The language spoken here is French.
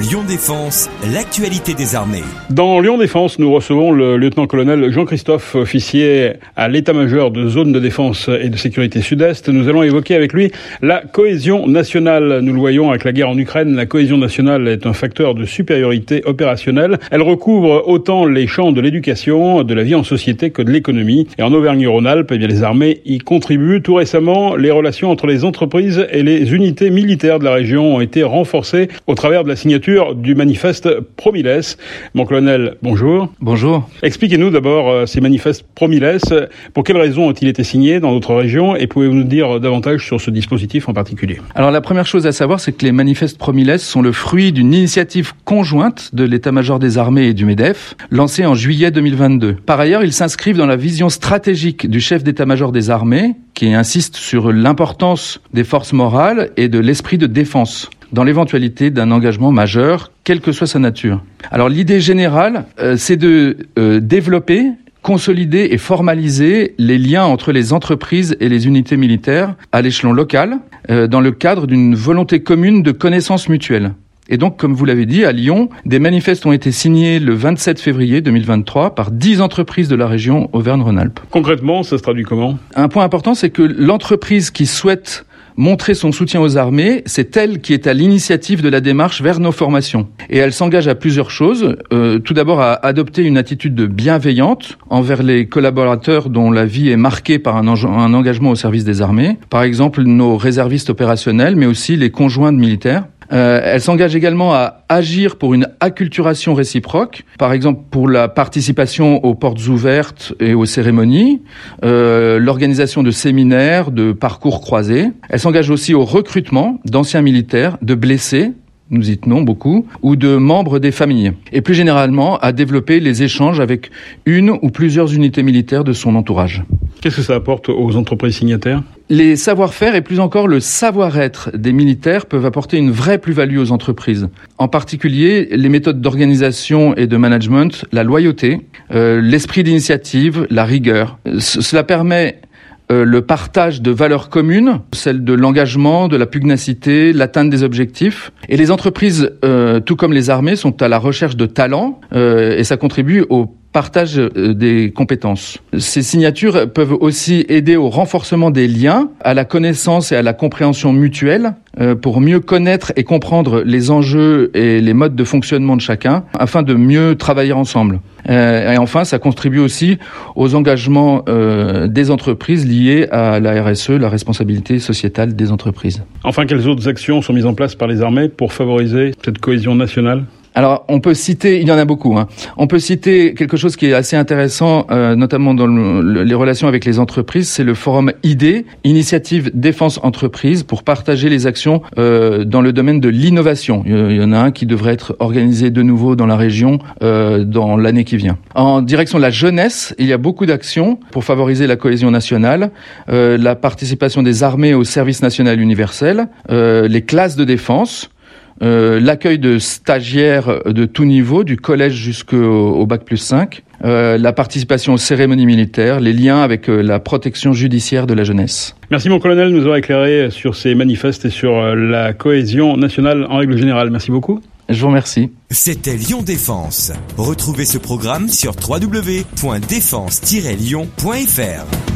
Lyon Défense, l'actualité des armées. Dans Lyon Défense, nous recevons le lieutenant-colonel Jean-Christophe, officier à l'état-major de zone de défense et de sécurité sud-est. Nous allons évoquer avec lui la cohésion nationale. Nous le voyons avec la guerre en Ukraine, la cohésion nationale est un facteur de supériorité opérationnelle. Elle recouvre autant les champs de l'éducation, de la vie en société que de l'économie. Et en Auvergne-Rhône-Alpes, eh les armées y contribuent. Tout récemment, les relations entre les entreprises et les unités militaires de la région ont été renforcées au travers de la signature du manifeste Promiles. Mon colonel, bonjour. Bonjour. Expliquez-nous d'abord euh, ces manifestes Promiles. Pour quelles raisons ont-ils été signés dans notre région et pouvez-vous nous dire davantage sur ce dispositif en particulier? Alors la première chose à savoir, c'est que les manifestes Promiles sont le fruit d'une initiative conjointe de l'état-major des armées et du MEDEF, lancée en juillet 2022. Par ailleurs, ils s'inscrivent dans la vision stratégique du chef d'état-major des armées, qui insiste sur l'importance des forces morales et de l'esprit de défense dans l'éventualité d'un engagement majeur, quelle que soit sa nature. Alors l'idée générale, euh, c'est de euh, développer consolider et formaliser les liens entre les entreprises et les unités militaires à l'échelon local euh, dans le cadre d'une volonté commune de connaissance mutuelle. Et donc, comme vous l'avez dit, à Lyon, des manifestes ont été signés le 27 février 2023 par 10 entreprises de la région Auvergne-Rhône-Alpes. Concrètement, ça se traduit comment? Un point important, c'est que l'entreprise qui souhaite montrer son soutien aux armées, c'est elle qui est à l'initiative de la démarche vers nos formations. Et elle s'engage à plusieurs choses. Euh, tout d'abord à adopter une attitude bienveillante envers les collaborateurs dont la vie est marquée par un, un engagement au service des armées. Par exemple, nos réservistes opérationnels, mais aussi les conjoints de militaires. Euh, elle s'engage également à agir pour une acculturation réciproque, par exemple pour la participation aux portes ouvertes et aux cérémonies, euh, l'organisation de séminaires, de parcours croisés. Elle s'engage aussi au recrutement d'anciens militaires, de blessés nous y tenons beaucoup, ou de membres des familles, et plus généralement à développer les échanges avec une ou plusieurs unités militaires de son entourage. Qu'est-ce que ça apporte aux entreprises signataires? Les savoir-faire et plus encore le savoir-être des militaires peuvent apporter une vraie plus-value aux entreprises. En particulier, les méthodes d'organisation et de management, la loyauté, euh, l'esprit d'initiative, la rigueur. cela permet euh, le partage de valeurs communes, celle de l'engagement, de la pugnacité, l'atteinte des objectifs. Et les entreprises, euh, tout comme les armées, sont à la recherche de talents et ça contribue au partage des compétences. Ces signatures peuvent aussi aider au renforcement des liens, à la connaissance et à la compréhension mutuelle, pour mieux connaître et comprendre les enjeux et les modes de fonctionnement de chacun, afin de mieux travailler ensemble. Euh, et enfin, ça contribue aussi aux engagements euh, des entreprises liés à la RSE, la responsabilité sociétale des entreprises. Enfin, quelles autres actions sont mises en place par les armées pour favoriser cette cohésion nationale? Alors, on peut citer, il y en a beaucoup. Hein. On peut citer quelque chose qui est assez intéressant, euh, notamment dans les relations avec les entreprises, c'est le forum ID, Initiative Défense Entreprise, pour partager les actions euh, dans le domaine de l'innovation. Il y en a un qui devrait être organisé de nouveau dans la région euh, dans l'année qui vient. En direction de la jeunesse, il y a beaucoup d'actions pour favoriser la cohésion nationale, la participation des armées au service national universel, les classes de défense. Euh, l'accueil de stagiaires de tout niveau, du collège jusqu'au bac plus 5, euh, la participation aux cérémonies militaires, les liens avec euh, la protection judiciaire de la jeunesse. Merci mon colonel, nous avons éclairé sur ces manifestes et sur la cohésion nationale en règle générale. Merci beaucoup. Je vous remercie. C'était Lyon Défense. Retrouvez ce programme sur www.défense-lyon.fr.